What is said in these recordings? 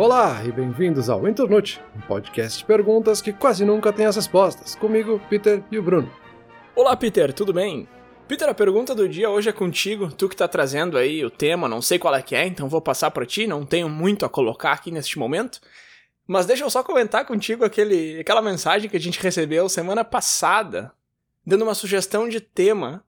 Olá e bem-vindos ao Internute, um podcast de perguntas que quase nunca tem as respostas. Comigo, Peter e o Bruno. Olá, Peter, tudo bem? Peter, a pergunta do dia hoje é contigo, tu que tá trazendo aí o tema, não sei qual é que é, então vou passar para ti, não tenho muito a colocar aqui neste momento. Mas deixa eu só comentar contigo aquele, aquela mensagem que a gente recebeu semana passada, dando uma sugestão de tema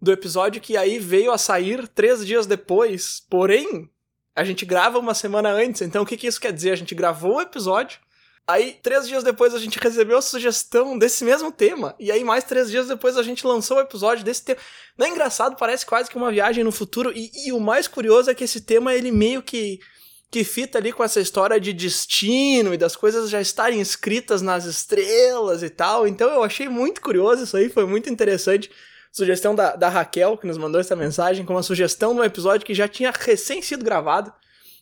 do episódio que aí veio a sair três dias depois, porém a gente grava uma semana antes, então o que, que isso quer dizer? A gente gravou o episódio, aí três dias depois a gente recebeu a sugestão desse mesmo tema, e aí mais três dias depois a gente lançou o episódio desse tema. Não é engraçado? Parece quase que uma viagem no futuro, e, e o mais curioso é que esse tema, ele meio que que fita ali com essa história de destino e das coisas já estarem escritas nas estrelas e tal. Então eu achei muito curioso isso aí, foi muito interessante sugestão da, da Raquel, que nos mandou essa mensagem, com uma sugestão de um episódio que já tinha recém sido gravado.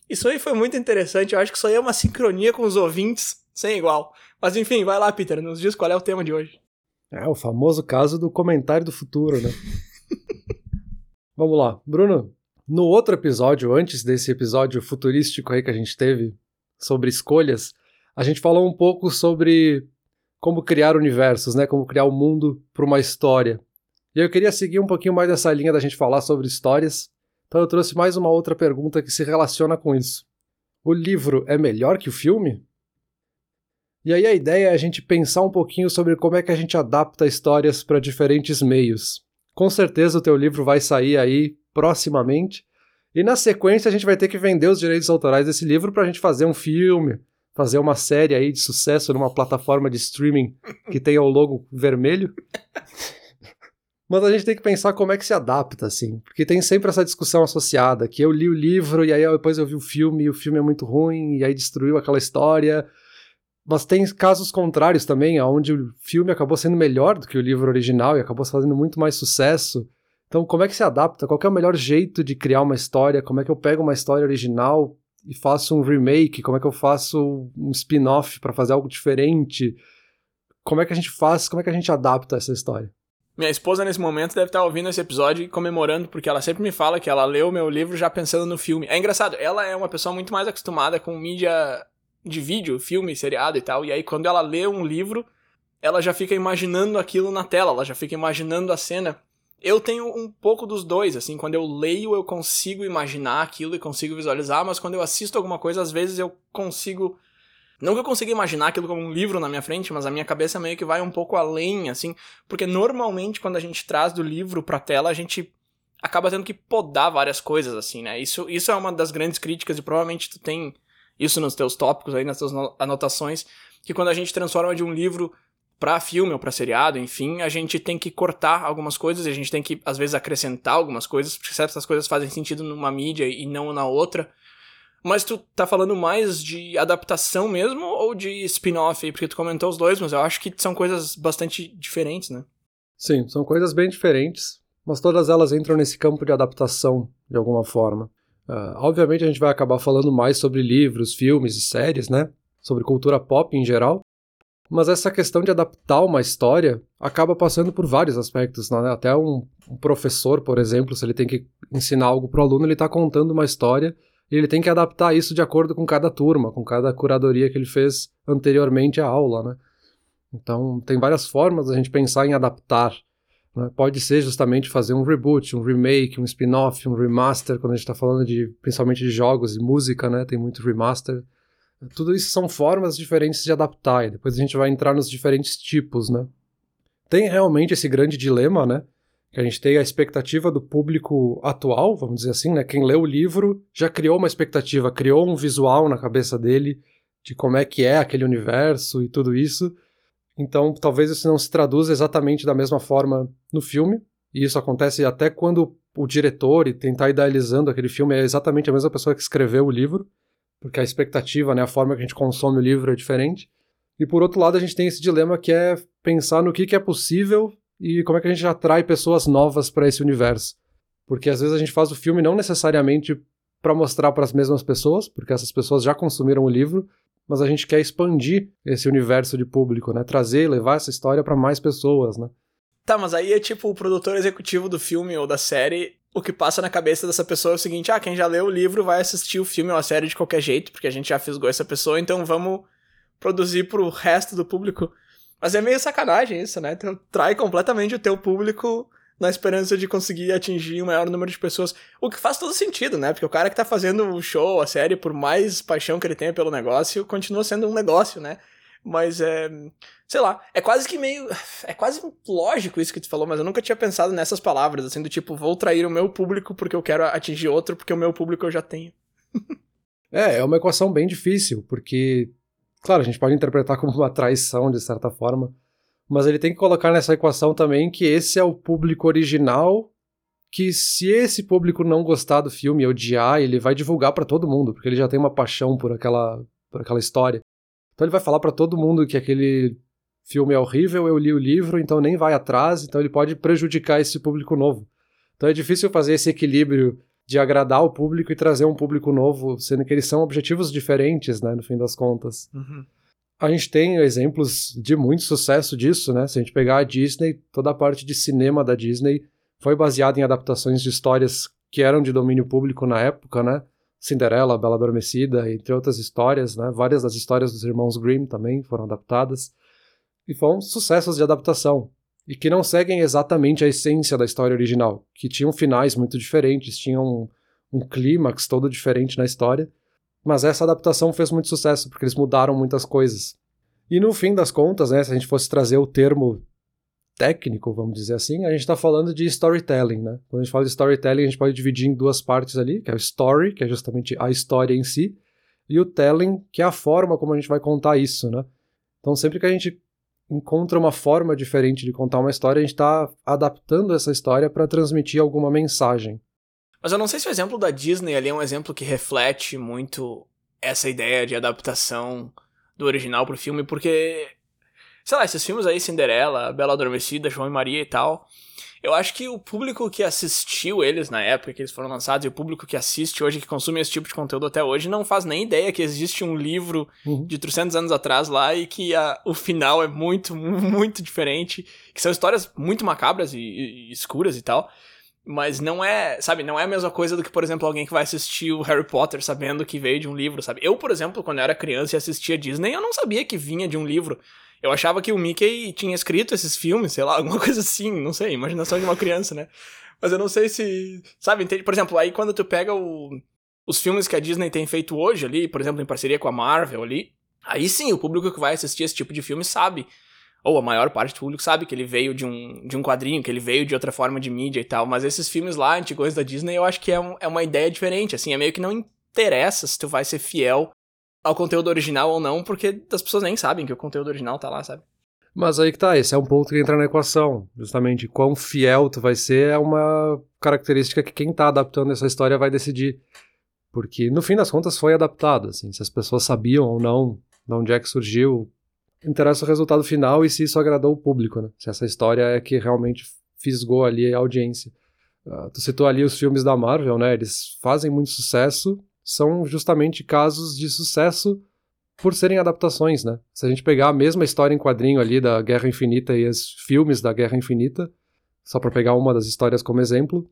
Isso aí foi muito interessante, eu acho que isso aí é uma sincronia com os ouvintes, sem igual. Mas enfim, vai lá, Peter, nos diz qual é o tema de hoje. É, o famoso caso do comentário do futuro, né? Vamos lá. Bruno, no outro episódio, antes desse episódio futurístico aí que a gente teve, sobre escolhas, a gente falou um pouco sobre como criar universos, né? Como criar o um mundo para uma história. E eu queria seguir um pouquinho mais nessa linha da gente falar sobre histórias, então eu trouxe mais uma outra pergunta que se relaciona com isso. O livro é melhor que o filme? E aí a ideia é a gente pensar um pouquinho sobre como é que a gente adapta histórias para diferentes meios. Com certeza o teu livro vai sair aí proximamente, e na sequência a gente vai ter que vender os direitos autorais desse livro para a gente fazer um filme, fazer uma série aí de sucesso numa plataforma de streaming que tenha o logo vermelho. Mas a gente tem que pensar como é que se adapta, assim. Porque tem sempre essa discussão associada, que eu li o livro e aí depois eu vi o filme e o filme é muito ruim e aí destruiu aquela história. Mas tem casos contrários também, onde o filme acabou sendo melhor do que o livro original e acabou fazendo muito mais sucesso. Então, como é que se adapta? Qual é o melhor jeito de criar uma história? Como é que eu pego uma história original e faço um remake? Como é que eu faço um spin-off para fazer algo diferente? Como é que a gente faz? Como é que a gente adapta essa história? Minha esposa, nesse momento, deve estar ouvindo esse episódio e comemorando, porque ela sempre me fala que ela leu meu livro já pensando no filme. É engraçado, ela é uma pessoa muito mais acostumada com mídia de vídeo, filme, seriado e tal, e aí quando ela lê um livro, ela já fica imaginando aquilo na tela, ela já fica imaginando a cena. Eu tenho um pouco dos dois, assim, quando eu leio eu consigo imaginar aquilo e consigo visualizar, mas quando eu assisto alguma coisa, às vezes eu consigo não consiga imaginar aquilo como um livro na minha frente, mas a minha cabeça meio que vai um pouco além, assim, porque normalmente quando a gente traz do livro pra tela, a gente acaba tendo que podar várias coisas, assim, né? Isso, isso é uma das grandes críticas, e provavelmente tu tem isso nos teus tópicos aí, nas tuas anotações, que quando a gente transforma de um livro para filme ou para seriado, enfim, a gente tem que cortar algumas coisas, a gente tem que, às vezes, acrescentar algumas coisas, porque certas coisas fazem sentido numa mídia e não na outra. Mas tu tá falando mais de adaptação mesmo ou de spin-off? Porque tu comentou os dois, mas eu acho que são coisas bastante diferentes, né? Sim, são coisas bem diferentes, mas todas elas entram nesse campo de adaptação, de alguma forma. Uh, obviamente a gente vai acabar falando mais sobre livros, filmes e séries, né? Sobre cultura pop em geral. Mas essa questão de adaptar uma história acaba passando por vários aspectos, né? Até um, um professor, por exemplo, se ele tem que ensinar algo para o aluno, ele está contando uma história ele tem que adaptar isso de acordo com cada turma, com cada curadoria que ele fez anteriormente à aula, né? Então, tem várias formas da gente pensar em adaptar. Né? Pode ser justamente fazer um reboot, um remake, um spin-off, um remaster, quando a gente está falando de principalmente de jogos e música, né? Tem muito remaster. Tudo isso são formas diferentes de adaptar, e depois a gente vai entrar nos diferentes tipos, né? Tem realmente esse grande dilema, né? Que a gente tem a expectativa do público atual, vamos dizer assim, né? Quem lê o livro já criou uma expectativa, criou um visual na cabeça dele de como é que é aquele universo e tudo isso. Então, talvez isso não se traduza exatamente da mesma forma no filme, e isso acontece até quando o diretor e tentar idealizando aquele filme é exatamente a mesma pessoa que escreveu o livro, porque a expectativa, né, a forma que a gente consome o livro é diferente. E por outro lado, a gente tem esse dilema que é pensar no que, que é possível e como é que a gente atrai pessoas novas para esse universo. Porque às vezes a gente faz o filme não necessariamente para mostrar para as mesmas pessoas, porque essas pessoas já consumiram o livro, mas a gente quer expandir esse universo de público, né? Trazer, levar essa história para mais pessoas, né? Tá, mas aí é tipo o produtor executivo do filme ou da série o que passa na cabeça dessa pessoa é o seguinte: ah, quem já leu o livro vai assistir o filme ou a série de qualquer jeito, porque a gente já fisgou essa pessoa, então vamos produzir pro resto do público. Mas é meio sacanagem isso, né? Tu trai completamente o teu público na esperança de conseguir atingir o maior número de pessoas. O que faz todo sentido, né? Porque o cara que tá fazendo o show, a série, por mais paixão que ele tenha pelo negócio, continua sendo um negócio, né? Mas é. Sei lá, é quase que meio. É quase lógico isso que tu falou, mas eu nunca tinha pensado nessas palavras, assim, do tipo, vou trair o meu público porque eu quero atingir outro, porque o meu público eu já tenho. é, é uma equação bem difícil, porque. Claro, a gente pode interpretar como uma traição, de certa forma, mas ele tem que colocar nessa equação também que esse é o público original que se esse público não gostar do filme odiar, ele vai divulgar para todo mundo, porque ele já tem uma paixão por aquela, por aquela história. Então ele vai falar para todo mundo que aquele filme é horrível, eu li o livro, então nem vai atrás, então ele pode prejudicar esse público novo. Então é difícil fazer esse equilíbrio de agradar o público e trazer um público novo, sendo que eles são objetivos diferentes, né, no fim das contas. Uhum. A gente tem exemplos de muito sucesso disso, né? Se a gente pegar a Disney, toda a parte de cinema da Disney foi baseada em adaptações de histórias que eram de domínio público na época, né? Cinderela, Bela Adormecida, entre outras histórias, né? Várias das histórias dos irmãos Grimm também foram adaptadas. E foram sucessos de adaptação. E que não seguem exatamente a essência da história original, que tinham finais muito diferentes, tinham um, um clímax todo diferente na história. Mas essa adaptação fez muito sucesso, porque eles mudaram muitas coisas. E no fim das contas, né, se a gente fosse trazer o termo técnico, vamos dizer assim, a gente está falando de storytelling, né? Quando a gente fala de storytelling, a gente pode dividir em duas partes ali, que é o story, que é justamente a história em si, e o telling, que é a forma como a gente vai contar isso, né? Então, sempre que a gente encontra uma forma diferente de contar uma história, a gente está adaptando essa história para transmitir alguma mensagem. Mas eu não sei se o exemplo da Disney ali é um exemplo que reflete muito essa ideia de adaptação do original pro filme, porque sei lá, esses filmes aí, Cinderela, Bela Adormecida, João e Maria e tal, eu acho que o público que assistiu eles na época que eles foram lançados e o público que assiste hoje, que consome esse tipo de conteúdo até hoje, não faz nem ideia que existe um livro uhum. de 300 anos atrás lá e que a, o final é muito, muito diferente, que são histórias muito macabras e, e, escuras e tal. Mas não é, sabe, não é a mesma coisa do que, por exemplo, alguém que vai assistir o Harry Potter sabendo que veio de um livro, sabe? Eu, por exemplo, quando eu era criança e assistia Disney, eu não sabia que vinha de um livro. Eu achava que o Mickey tinha escrito esses filmes, sei lá, alguma coisa assim, não sei, imaginação de uma criança, né? Mas eu não sei se. Sabe, entende? Por exemplo, aí quando tu pega o, os filmes que a Disney tem feito hoje ali, por exemplo, em parceria com a Marvel ali, aí sim, o público que vai assistir esse tipo de filme sabe. Ou a maior parte do público sabe que ele veio de um, de um quadrinho, que ele veio de outra forma de mídia e tal. Mas esses filmes lá, antigos da Disney, eu acho que é, um, é uma ideia diferente, assim. É meio que não interessa se tu vai ser fiel ao conteúdo original ou não, porque as pessoas nem sabem que o conteúdo original tá lá, sabe? Mas aí que tá, esse é um ponto que entra na equação. Justamente, quão fiel tu vai ser é uma característica que quem tá adaptando essa história vai decidir. Porque, no fim das contas, foi adaptado, assim, se as pessoas sabiam ou não de onde é que surgiu, interessa o resultado final e se isso agradou o público, né? Se essa história é que realmente fisgou ali a audiência. Uh, tu citou ali os filmes da Marvel, né? Eles fazem muito sucesso são justamente casos de sucesso por serem adaptações, né? Se a gente pegar a mesma história em quadrinho ali da Guerra Infinita e os filmes da Guerra Infinita, só para pegar uma das histórias como exemplo,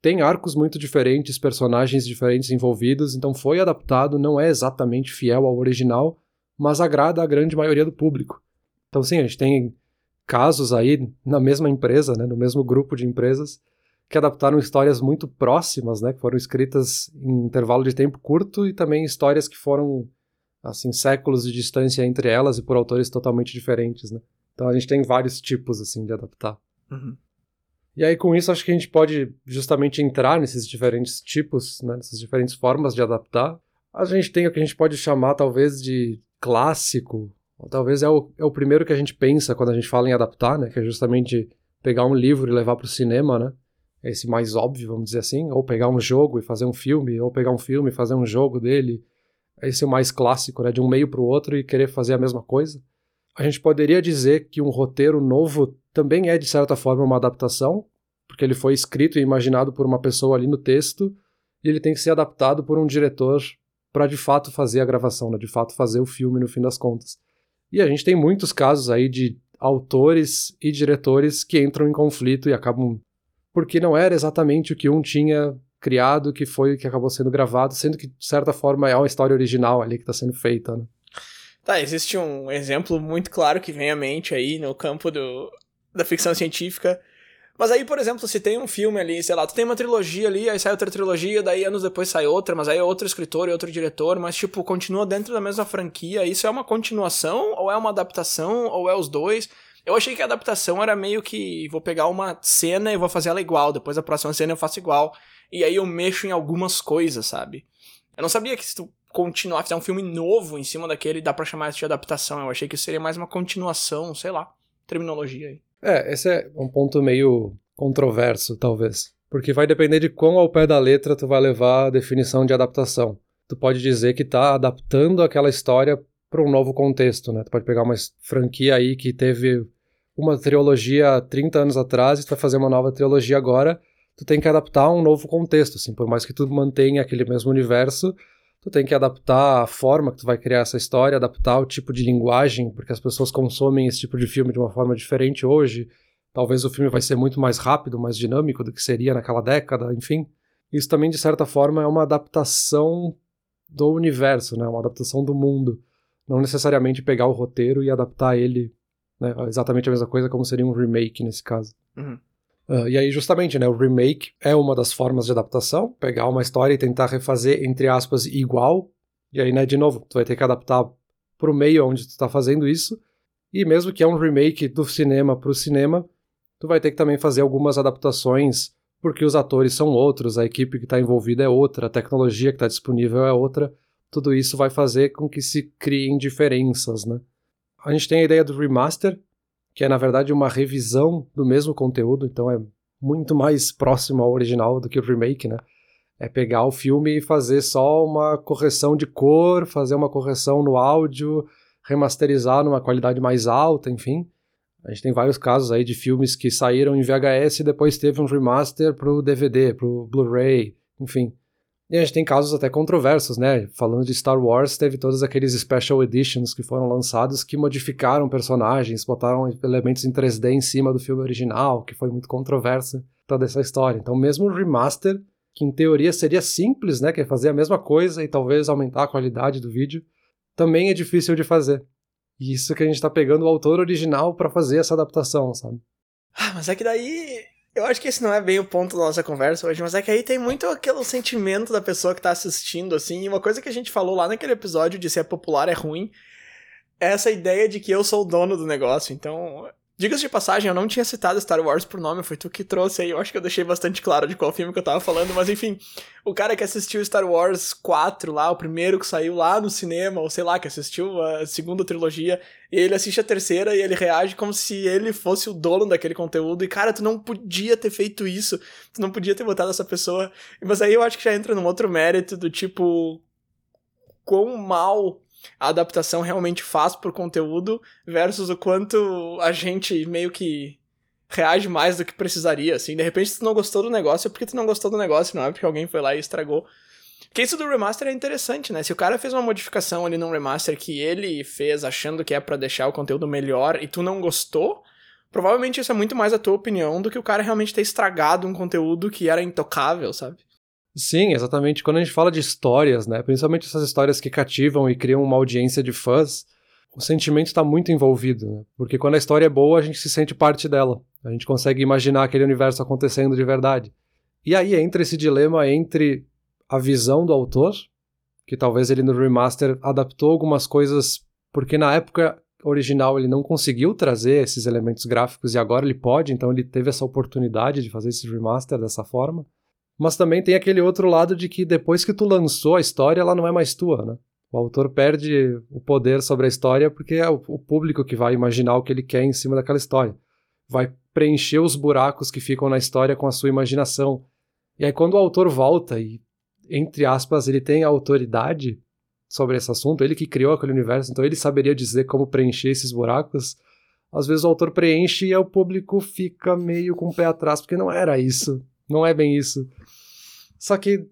tem arcos muito diferentes, personagens diferentes envolvidos, então foi adaptado, não é exatamente fiel ao original, mas agrada a grande maioria do público. Então sim, a gente tem casos aí na mesma empresa, né, no mesmo grupo de empresas, que adaptaram histórias muito próximas, né, que foram escritas em intervalo de tempo curto e também histórias que foram assim séculos de distância entre elas e por autores totalmente diferentes, né? Então a gente tem vários tipos assim de adaptar. Uhum. E aí com isso acho que a gente pode justamente entrar nesses diferentes tipos, né, nessas diferentes formas de adaptar. A gente tem o que a gente pode chamar talvez de clássico, ou talvez é o, é o primeiro que a gente pensa quando a gente fala em adaptar, né, que é justamente pegar um livro e levar para o cinema, né? Esse mais óbvio, vamos dizer assim, ou pegar um jogo e fazer um filme, ou pegar um filme e fazer um jogo dele. Esse é o mais clássico, né, de um meio para o outro e querer fazer a mesma coisa. A gente poderia dizer que um roteiro novo também é de certa forma uma adaptação, porque ele foi escrito e imaginado por uma pessoa ali no texto, e ele tem que ser adaptado por um diretor para de fato fazer a gravação, né, de fato fazer o filme no fim das contas. E a gente tem muitos casos aí de autores e diretores que entram em conflito e acabam porque não era exatamente o que um tinha criado, que foi o que acabou sendo gravado, sendo que, de certa forma, é uma história original ali que está sendo feita, né? Tá, existe um exemplo muito claro que vem à mente aí no campo do, da ficção científica. Mas aí, por exemplo, se tem um filme ali, sei lá, tu tem uma trilogia ali, aí sai outra trilogia, daí anos depois sai outra, mas aí é outro escritor e outro diretor, mas tipo, continua dentro da mesma franquia. Isso é uma continuação, ou é uma adaptação, ou é os dois? Eu achei que a adaptação era meio que vou pegar uma cena e vou fazer ela igual, depois a próxima cena eu faço igual. E aí eu mexo em algumas coisas, sabe? Eu não sabia que se tu continuar, fizer um filme novo em cima daquele, dá pra chamar isso de adaptação. Eu achei que seria mais uma continuação, sei lá, terminologia aí. É, esse é um ponto meio controverso, talvez. Porque vai depender de quão ao pé da letra tu vai levar a definição de adaptação. Tu pode dizer que tá adaptando aquela história para um novo contexto, né? Tu pode pegar uma franquia aí que teve uma trilogia 30 anos atrás e tu vai fazer uma nova trilogia agora, tu tem que adaptar a um novo contexto, assim, por mais que tu mantenha aquele mesmo universo, tu tem que adaptar a forma que tu vai criar essa história, adaptar o tipo de linguagem, porque as pessoas consomem esse tipo de filme de uma forma diferente hoje. Talvez o filme vai ser muito mais rápido, mais dinâmico do que seria naquela década, enfim. Isso também, de certa forma, é uma adaptação do universo, né? Uma adaptação do mundo. Não necessariamente pegar o roteiro e adaptar ele, né? Exatamente a mesma coisa como seria um remake nesse caso. Uhum. Uh, e aí, justamente, né, o remake é uma das formas de adaptação, pegar uma história e tentar refazer, entre aspas, igual. E aí, né, de novo, tu vai ter que adaptar pro meio onde tu tá fazendo isso. E mesmo que é um remake do cinema pro cinema, tu vai ter que também fazer algumas adaptações, porque os atores são outros, a equipe que está envolvida é outra, a tecnologia que está disponível é outra. Tudo isso vai fazer com que se criem diferenças, né? A gente tem a ideia do remaster, que é na verdade uma revisão do mesmo conteúdo, então é muito mais próximo ao original do que o remake, né? É pegar o filme e fazer só uma correção de cor, fazer uma correção no áudio, remasterizar numa qualidade mais alta, enfim. A gente tem vários casos aí de filmes que saíram em VHS e depois teve um remaster pro DVD, pro Blu-ray, enfim. E a gente tem casos até controversos, né? Falando de Star Wars, teve todos aqueles special editions que foram lançados que modificaram personagens, botaram elementos em 3D em cima do filme original, que foi muito controverso toda essa história. Então, mesmo o remaster, que em teoria seria simples, né? Que é fazer a mesma coisa e talvez aumentar a qualidade do vídeo, também é difícil de fazer. E isso que a gente tá pegando o autor original para fazer essa adaptação, sabe? Ah, mas é que daí eu acho que esse não é bem o ponto da nossa conversa hoje, mas é que aí tem muito aquele sentimento da pessoa que tá assistindo, assim, e uma coisa que a gente falou lá naquele episódio de se é popular é ruim, é essa ideia de que eu sou o dono do negócio. Então, Diga-se de passagem, eu não tinha citado Star Wars por nome, foi tu que trouxe aí. Eu acho que eu deixei bastante claro de qual filme que eu tava falando, mas enfim, o cara que assistiu Star Wars 4 lá, o primeiro que saiu lá no cinema, ou sei lá, que assistiu a segunda trilogia, e ele assiste a terceira e ele reage como se ele fosse o dono daquele conteúdo. E cara, tu não podia ter feito isso, tu não podia ter botado essa pessoa. Mas aí eu acho que já entra num outro mérito do tipo. Quão mal a adaptação realmente faz pro conteúdo versus o quanto a gente meio que reage mais do que precisaria, assim. De repente, se tu não gostou do negócio, é porque tu não gostou do negócio, não é porque alguém foi lá e estragou. Porque isso do remaster é interessante, né? Se o cara fez uma modificação ali num remaster que ele fez achando que é para deixar o conteúdo melhor e tu não gostou, provavelmente isso é muito mais a tua opinião do que o cara realmente ter estragado um conteúdo que era intocável, sabe? Sim, exatamente. Quando a gente fala de histórias, né, principalmente essas histórias que cativam e criam uma audiência de fãs, o sentimento está muito envolvido, né? Porque quando a história é boa, a gente se sente parte dela. A gente consegue imaginar aquele universo acontecendo de verdade. E aí entra esse dilema entre a visão do autor, que talvez ele no remaster adaptou algumas coisas porque na época original ele não conseguiu trazer esses elementos gráficos e agora ele pode, então ele teve essa oportunidade de fazer esse remaster dessa forma. Mas também tem aquele outro lado de que depois que tu lançou a história, ela não é mais tua, né? O autor perde o poder sobre a história porque é o público que vai imaginar o que ele quer em cima daquela história. Vai preencher os buracos que ficam na história com a sua imaginação. E aí quando o autor volta e, entre aspas, ele tem autoridade sobre esse assunto, ele que criou aquele universo, então ele saberia dizer como preencher esses buracos. Às vezes o autor preenche e o público fica meio com o pé atrás, porque não era isso. Não é bem isso. Só que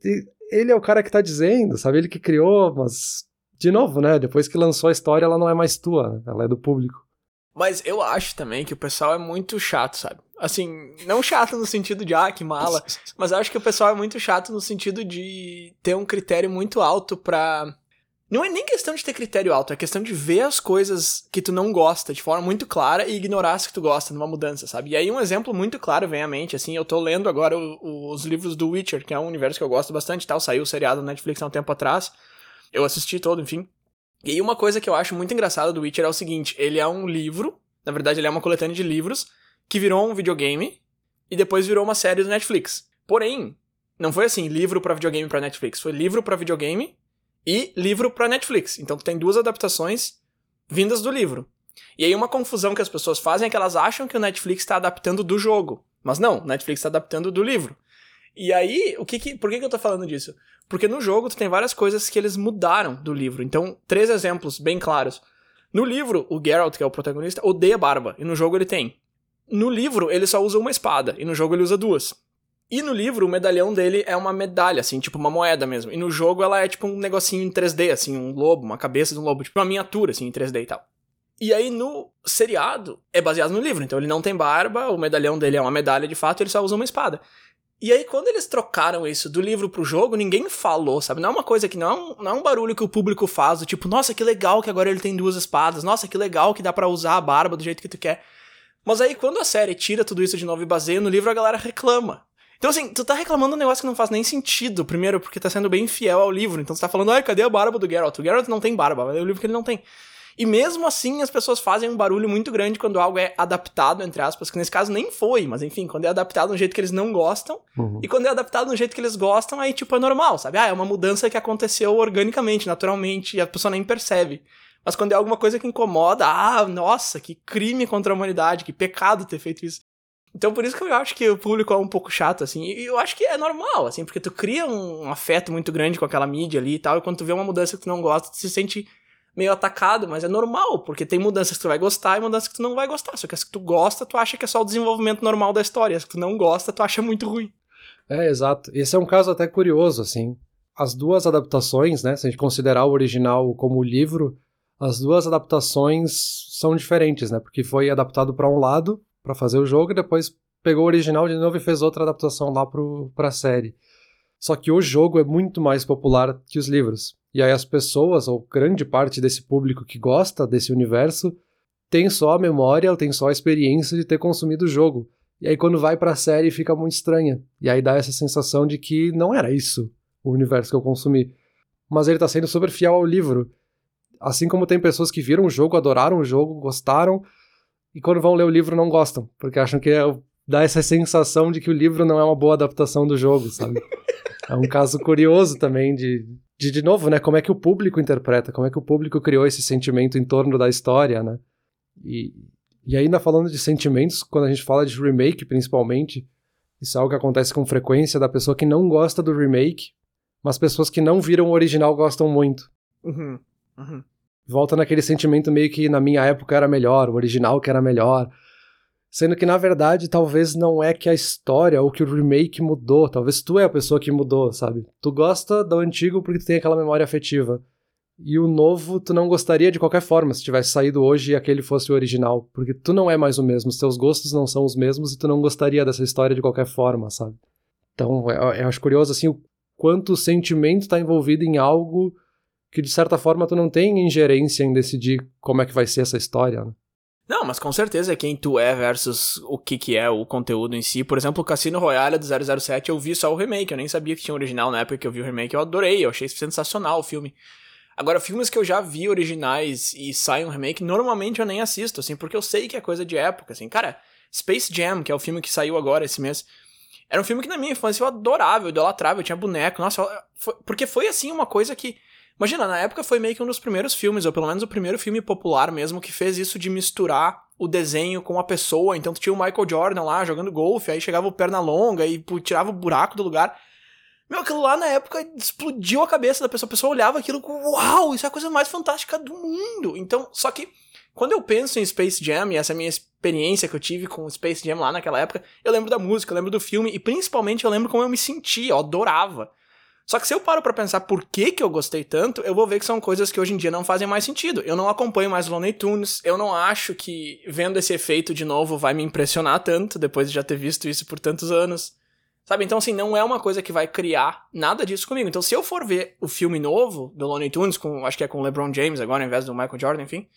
ele é o cara que tá dizendo, sabe? Ele que criou, mas. De novo, né? Depois que lançou a história, ela não é mais tua, né? ela é do público. Mas eu acho também que o pessoal é muito chato, sabe? Assim, não chato no sentido de, ah, que mala. mas eu acho que o pessoal é muito chato no sentido de ter um critério muito alto pra. Não é nem questão de ter critério alto, é questão de ver as coisas que tu não gosta de forma muito clara e ignorar as que tu gosta numa mudança, sabe? E aí um exemplo muito claro vem à mente, assim, eu tô lendo agora o, os livros do Witcher, que é um universo que eu gosto bastante tal, saiu o seriado na Netflix há um tempo atrás. Eu assisti todo, enfim. E aí uma coisa que eu acho muito engraçada do Witcher é o seguinte, ele é um livro, na verdade ele é uma coletânea de livros, que virou um videogame e depois virou uma série do Netflix. Porém, não foi assim, livro para videogame para Netflix, foi livro para videogame e livro para Netflix. Então tu tem duas adaptações vindas do livro. E aí uma confusão que as pessoas fazem é que elas acham que o Netflix está adaptando do jogo. Mas não, o Netflix está adaptando do livro. E aí, o que, que por que, que eu tô falando disso? Porque no jogo tu tem várias coisas que eles mudaram do livro. Então, três exemplos bem claros. No livro, o Geralt, que é o protagonista, odeia barba, e no jogo ele tem. No livro, ele só usa uma espada, e no jogo ele usa duas. E no livro, o medalhão dele é uma medalha, assim, tipo uma moeda mesmo. E no jogo ela é tipo um negocinho em 3D, assim, um lobo, uma cabeça de um lobo, tipo uma miniatura, assim, em 3D e tal. E aí no seriado é baseado no livro, então ele não tem barba, o medalhão dele é uma medalha de fato, ele só usa uma espada. E aí, quando eles trocaram isso do livro pro jogo, ninguém falou, sabe? Não é uma coisa que não é um, não é um barulho que o público faz, do tipo, nossa, que legal que agora ele tem duas espadas, nossa, que legal que dá para usar a barba do jeito que tu quer. Mas aí, quando a série tira tudo isso de novo e baseia no livro, a galera reclama. Então, assim, tu tá reclamando um negócio que não faz nem sentido. Primeiro, porque tá sendo bem fiel ao livro. Então, você tá falando, ai, cadê a barba do Geralt? O Geralt não tem barba, é o livro que ele não tem. E mesmo assim, as pessoas fazem um barulho muito grande quando algo é adaptado, entre aspas, que nesse caso nem foi, mas enfim, quando é adaptado de um jeito que eles não gostam, uhum. e quando é adaptado de um jeito que eles gostam, aí, tipo, é normal, sabe? Ah, é uma mudança que aconteceu organicamente, naturalmente, e a pessoa nem percebe. Mas quando é alguma coisa que incomoda, ah, nossa, que crime contra a humanidade, que pecado ter feito isso. Então por isso que eu acho que o público é um pouco chato, assim. E eu acho que é normal, assim, porque tu cria um afeto muito grande com aquela mídia ali e tal, e quando tu vê uma mudança que tu não gosta, tu se sente meio atacado, mas é normal, porque tem mudanças que tu vai gostar e mudanças que tu não vai gostar. Só que as que tu gosta, tu acha que é só o desenvolvimento normal da história. As que tu não gosta, tu acha muito ruim. É, exato. Esse é um caso até curioso, assim. As duas adaptações, né, se a gente considerar o original como livro, as duas adaptações são diferentes, né? Porque foi adaptado para um lado para fazer o jogo e depois pegou o original de novo e fez outra adaptação lá para a série. Só que o jogo é muito mais popular que os livros. E aí as pessoas, ou grande parte desse público que gosta desse universo, tem só a memória ou tem só a experiência de ter consumido o jogo. E aí quando vai para a série fica muito estranha. E aí dá essa sensação de que não era isso o universo que eu consumi. Mas ele tá sendo super fiel ao livro. Assim como tem pessoas que viram o jogo, adoraram o jogo, gostaram, e quando vão ler o livro não gostam, porque acham que é, dá essa sensação de que o livro não é uma boa adaptação do jogo, sabe? é um caso curioso também de, de, de novo, né? Como é que o público interpreta, como é que o público criou esse sentimento em torno da história, né? E, e ainda falando de sentimentos, quando a gente fala de remake, principalmente, isso é algo que acontece com frequência da pessoa que não gosta do remake, mas pessoas que não viram o original gostam muito. Uhum. Uhum. Volta naquele sentimento meio que na minha época era melhor, o original que era melhor. Sendo que, na verdade, talvez não é que a história ou que o remake mudou. Talvez tu é a pessoa que mudou, sabe? Tu gosta do antigo porque tu tem aquela memória afetiva. E o novo tu não gostaria de qualquer forma se tivesse saído hoje e aquele fosse o original. Porque tu não é mais o mesmo, os teus gostos não são os mesmos e tu não gostaria dessa história de qualquer forma, sabe? Então, eu acho curioso, assim, o quanto o sentimento está envolvido em algo que de certa forma tu não tem ingerência em decidir como é que vai ser essa história. Né? Não, mas com certeza é quem tu é versus o que que é o conteúdo em si. Por exemplo, o Cassino Royale do 007 eu vi só o remake, eu nem sabia que tinha original na época que eu vi o remake, eu adorei, eu achei sensacional o filme. Agora, filmes que eu já vi originais e saem um remake, normalmente eu nem assisto, assim, porque eu sei que é coisa de época, assim. Cara, Space Jam, que é o filme que saiu agora esse mês, era um filme que na minha infância eu adorava, eu idolatrava, eu tinha boneco, nossa, eu, porque foi assim uma coisa que Imagina, na época foi meio que um dos primeiros filmes, ou pelo menos o primeiro filme popular mesmo, que fez isso de misturar o desenho com a pessoa. Então tu tinha o Michael Jordan lá jogando golfe, aí chegava o perna longa e tirava o buraco do lugar. Meu, aquilo lá na época explodiu a cabeça da pessoa. A pessoa olhava aquilo com uau, isso é a coisa mais fantástica do mundo. Então, só que quando eu penso em Space Jam e essa minha experiência que eu tive com Space Jam lá naquela época, eu lembro da música, eu lembro do filme e principalmente eu lembro como eu me sentia, eu adorava. Só que se eu paro para pensar por que que eu gostei tanto, eu vou ver que são coisas que hoje em dia não fazem mais sentido. Eu não acompanho mais Looney Tunes, eu não acho que vendo esse efeito de novo vai me impressionar tanto, depois de já ter visto isso por tantos anos. Sabe? Então, assim, não é uma coisa que vai criar nada disso comigo. Então, se eu for ver o filme novo do Looney Tunes, com, acho que é com o LeBron James agora, ao invés do Michael Jordan, enfim,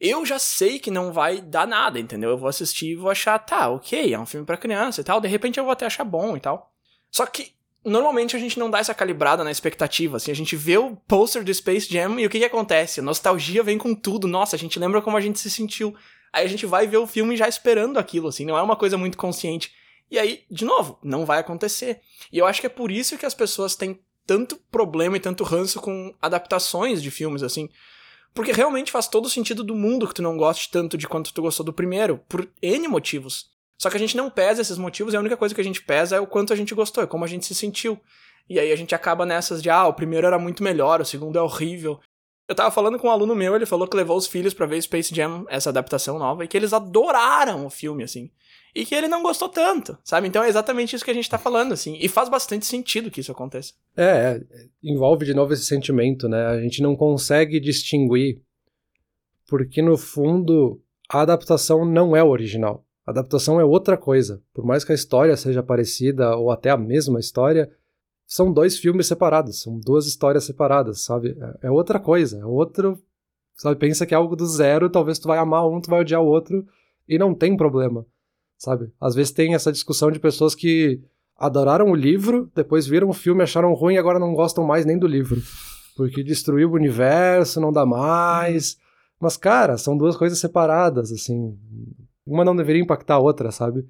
eu já sei que não vai dar nada, entendeu? Eu vou assistir e vou achar, tá, ok, é um filme para criança e tal. De repente eu vou até achar bom e tal. Só que normalmente a gente não dá essa calibrada na expectativa, assim, a gente vê o poster do Space Jam e o que que acontece? A nostalgia vem com tudo, nossa, a gente lembra como a gente se sentiu. Aí a gente vai ver o filme já esperando aquilo, assim, não é uma coisa muito consciente. E aí, de novo, não vai acontecer. E eu acho que é por isso que as pessoas têm tanto problema e tanto ranço com adaptações de filmes, assim. Porque realmente faz todo o sentido do mundo que tu não goste tanto de quanto tu gostou do primeiro, por N motivos. Só que a gente não pesa esses motivos e a única coisa que a gente pesa é o quanto a gente gostou, é como a gente se sentiu. E aí a gente acaba nessas de, ah, o primeiro era muito melhor, o segundo é horrível. Eu tava falando com um aluno meu, ele falou que levou os filhos para ver Space Jam, essa adaptação nova, e que eles adoraram o filme, assim. E que ele não gostou tanto, sabe? Então é exatamente isso que a gente tá falando, assim. E faz bastante sentido que isso aconteça. É, é envolve de novo esse sentimento, né? A gente não consegue distinguir, porque no fundo a adaptação não é o original. Adaptação é outra coisa. Por mais que a história seja parecida ou até a mesma história, são dois filmes separados, são duas histórias separadas, sabe? É, é outra coisa, é outro. Sabe, pensa que é algo do zero, talvez tu vai amar um, tu vai odiar o outro, e não tem problema, sabe? Às vezes tem essa discussão de pessoas que adoraram o livro, depois viram o filme, acharam ruim e agora não gostam mais nem do livro. Porque destruiu o universo, não dá mais. Mas, cara, são duas coisas separadas, assim uma não deveria impactar a outra, sabe?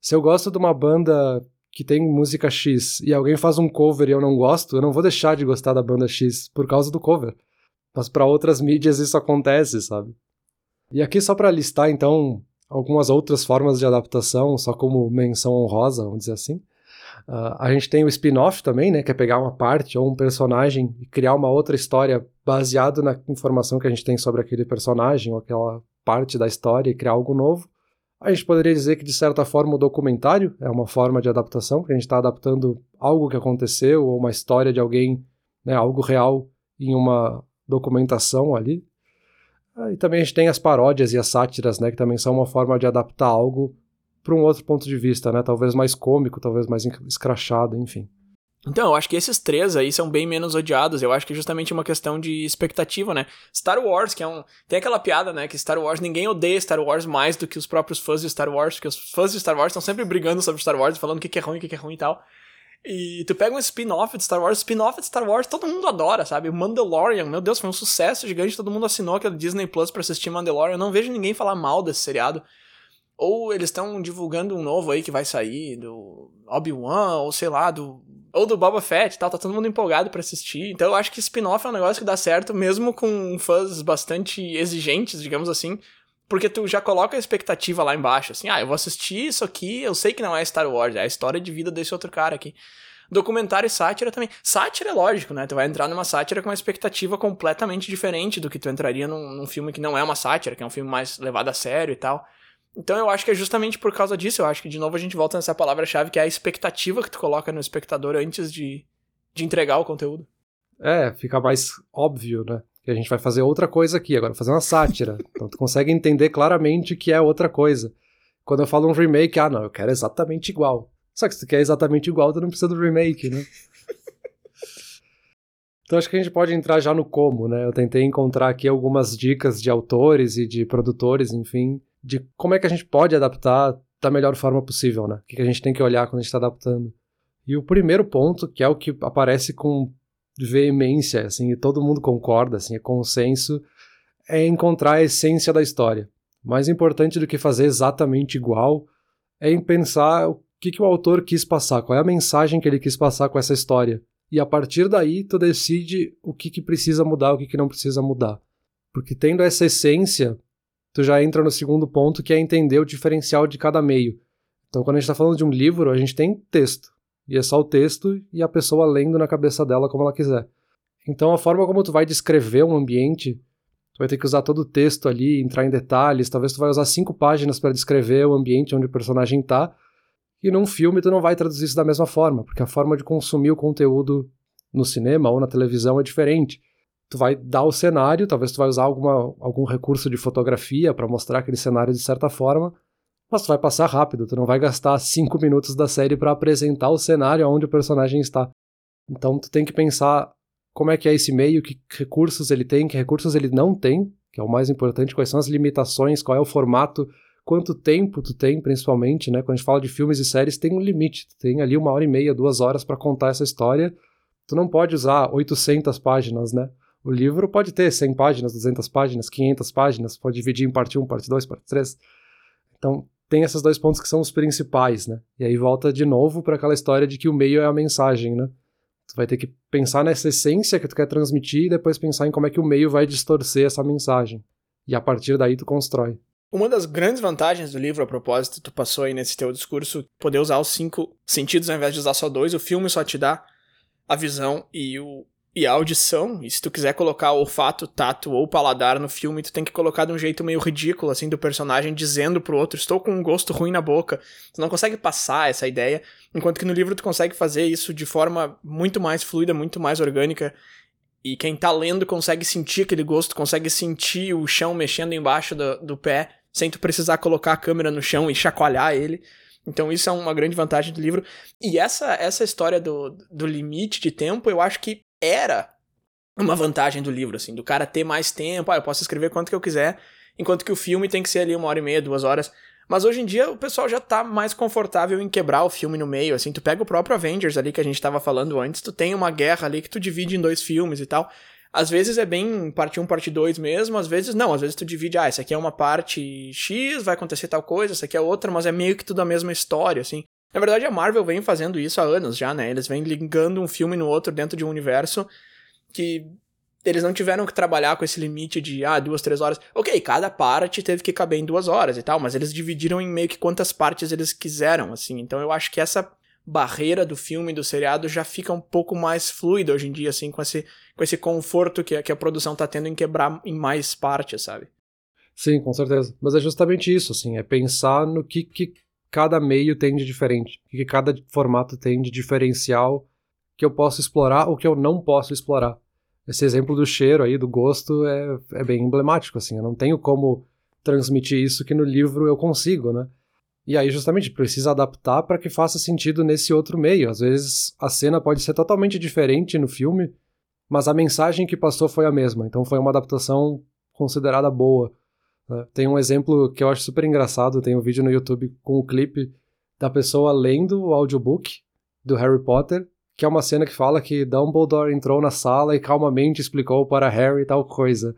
Se eu gosto de uma banda que tem música X e alguém faz um cover e eu não gosto, eu não vou deixar de gostar da banda X por causa do cover. Mas para outras mídias isso acontece, sabe? E aqui só para listar então algumas outras formas de adaptação, só como menção honrosa, vamos dizer assim. Uh, a gente tem o spin-off também, né, que é pegar uma parte ou um personagem e criar uma outra história baseado na informação que a gente tem sobre aquele personagem ou aquela parte da história e criar algo novo. A gente poderia dizer que, de certa forma, o documentário é uma forma de adaptação, que a gente está adaptando algo que aconteceu ou uma história de alguém, né, algo real, em uma documentação ali. Ah, e também a gente tem as paródias e as sátiras, né, que também são uma forma de adaptar algo para um outro ponto de vista, né, talvez mais cômico, talvez mais escrachado, enfim. Então, eu acho que esses três aí são bem menos odiados. Eu acho que é justamente uma questão de expectativa, né? Star Wars, que é um. Tem aquela piada, né? Que Star Wars, ninguém odeia Star Wars mais do que os próprios fãs de Star Wars, porque os fãs de Star Wars estão sempre brigando sobre Star Wars, falando o que, é ruim, o que, que é ruim e tal. E tu pega um spin-off de Star Wars, spin-off de Star Wars, todo mundo adora, sabe? Mandalorian, meu Deus, foi um sucesso gigante, todo mundo assinou aquele Disney Plus pra assistir Mandalorian. Eu não vejo ninguém falar mal desse seriado. Ou eles estão divulgando um novo aí que vai sair, do Obi-Wan, ou sei lá, do ou do Boba Fett e tal, tá todo mundo empolgado para assistir. Então eu acho que spin-off é um negócio que dá certo, mesmo com fãs bastante exigentes, digamos assim, porque tu já coloca a expectativa lá embaixo, assim, ah, eu vou assistir isso aqui, eu sei que não é Star Wars, é a história de vida desse outro cara aqui. Documentário e sátira também. Sátira é lógico, né? Tu vai entrar numa sátira com uma expectativa completamente diferente do que tu entraria num, num filme que não é uma sátira, que é um filme mais levado a sério e tal. Então eu acho que é justamente por causa disso, eu acho que de novo a gente volta nessa palavra-chave que é a expectativa que tu coloca no espectador antes de, de entregar o conteúdo. É, fica mais óbvio, né? Que a gente vai fazer outra coisa aqui, agora fazer uma sátira. então tu consegue entender claramente que é outra coisa. Quando eu falo um remake, ah não, eu quero exatamente igual. Só que se tu quer exatamente igual, tu não precisa do remake, né? Então acho que a gente pode entrar já no como, né? Eu tentei encontrar aqui algumas dicas de autores e de produtores, enfim, de como é que a gente pode adaptar da melhor forma possível, né? O que a gente tem que olhar quando a gente está adaptando. E o primeiro ponto, que é o que aparece com veemência, assim, e todo mundo concorda, assim, é consenso, é encontrar a essência da história. Mais importante do que fazer exatamente igual é em pensar o que, que o autor quis passar, qual é a mensagem que ele quis passar com essa história. E a partir daí, tu decide o que, que precisa mudar, o que, que não precisa mudar. Porque tendo essa essência, tu já entra no segundo ponto, que é entender o diferencial de cada meio. Então, quando a gente está falando de um livro, a gente tem texto. E é só o texto e a pessoa lendo na cabeça dela como ela quiser. Então, a forma como tu vai descrever um ambiente, tu vai ter que usar todo o texto ali, entrar em detalhes. Talvez tu vai usar cinco páginas para descrever o ambiente onde o personagem está. E num filme tu não vai traduzir isso da mesma forma, porque a forma de consumir o conteúdo no cinema ou na televisão é diferente. Tu vai dar o cenário, talvez tu vai usar alguma, algum recurso de fotografia para mostrar aquele cenário de certa forma, mas tu vai passar rápido, tu não vai gastar cinco minutos da série para apresentar o cenário onde o personagem está. Então tu tem que pensar como é que é esse meio, que recursos ele tem, que recursos ele não tem, que é o mais importante, quais são as limitações, qual é o formato, quanto tempo tu tem, principalmente, né? Quando a gente fala de filmes e séries, tem um limite, tu tem ali uma hora e meia, duas horas para contar essa história. Tu não pode usar 800 páginas, né? O livro pode ter 100 páginas, 200 páginas, 500 páginas, pode dividir em parte 1, parte 2, parte 3. Então, tem esses dois pontos que são os principais, né? E aí volta de novo para aquela história de que o meio é a mensagem, né? Tu vai ter que pensar nessa essência que tu quer transmitir e depois pensar em como é que o meio vai distorcer essa mensagem. E a partir daí tu constrói. Uma das grandes vantagens do livro, a propósito, tu passou aí nesse teu discurso, poder usar os cinco sentidos ao invés de usar só dois. O filme só te dá a visão e o, e a audição, e se tu quiser colocar olfato, tato ou paladar no filme, tu tem que colocar de um jeito meio ridículo, assim, do personagem dizendo pro outro, estou com um gosto ruim na boca. Tu não consegue passar essa ideia, enquanto que no livro tu consegue fazer isso de forma muito mais fluida, muito mais orgânica, e quem tá lendo consegue sentir aquele gosto, consegue sentir o chão mexendo embaixo do, do pé, sem tu precisar colocar a câmera no chão e chacoalhar ele. Então isso é uma grande vantagem do livro. E essa essa história do, do limite de tempo, eu acho que era uma vantagem do livro, assim, do cara ter mais tempo, ah, eu posso escrever quanto que eu quiser, enquanto que o filme tem que ser ali uma hora e meia, duas horas. Mas hoje em dia o pessoal já tá mais confortável em quebrar o filme no meio, assim, tu pega o próprio Avengers ali que a gente tava falando antes, tu tem uma guerra ali que tu divide em dois filmes e tal. Às vezes é bem parte 1, parte 2 mesmo, às vezes não, às vezes tu divide, ah, essa aqui é uma parte X, vai acontecer tal coisa, essa aqui é outra, mas é meio que tudo a mesma história, assim. Na verdade, a Marvel vem fazendo isso há anos já, né? Eles vêm ligando um filme no outro dentro de um universo que eles não tiveram que trabalhar com esse limite de, ah, duas, três horas. Ok, cada parte teve que caber em duas horas e tal, mas eles dividiram em meio que quantas partes eles quiseram, assim. Então eu acho que essa barreira do filme, do seriado, já fica um pouco mais fluida hoje em dia, assim, com esse, com esse conforto que, que a produção tá tendo em quebrar em mais partes, sabe? Sim, com certeza. Mas é justamente isso, assim, é pensar no que, que cada meio tem de diferente, o que cada formato tem de diferencial que eu posso explorar ou que eu não posso explorar. Esse exemplo do cheiro aí, do gosto, é, é bem emblemático, assim, eu não tenho como transmitir isso que no livro eu consigo, né? E aí, justamente, precisa adaptar para que faça sentido nesse outro meio. Às vezes a cena pode ser totalmente diferente no filme, mas a mensagem que passou foi a mesma. Então foi uma adaptação considerada boa. Né? Tem um exemplo que eu acho super engraçado, tem um vídeo no YouTube com o um clipe da pessoa lendo o audiobook do Harry Potter, que é uma cena que fala que Dumbledore entrou na sala e calmamente explicou para Harry tal coisa.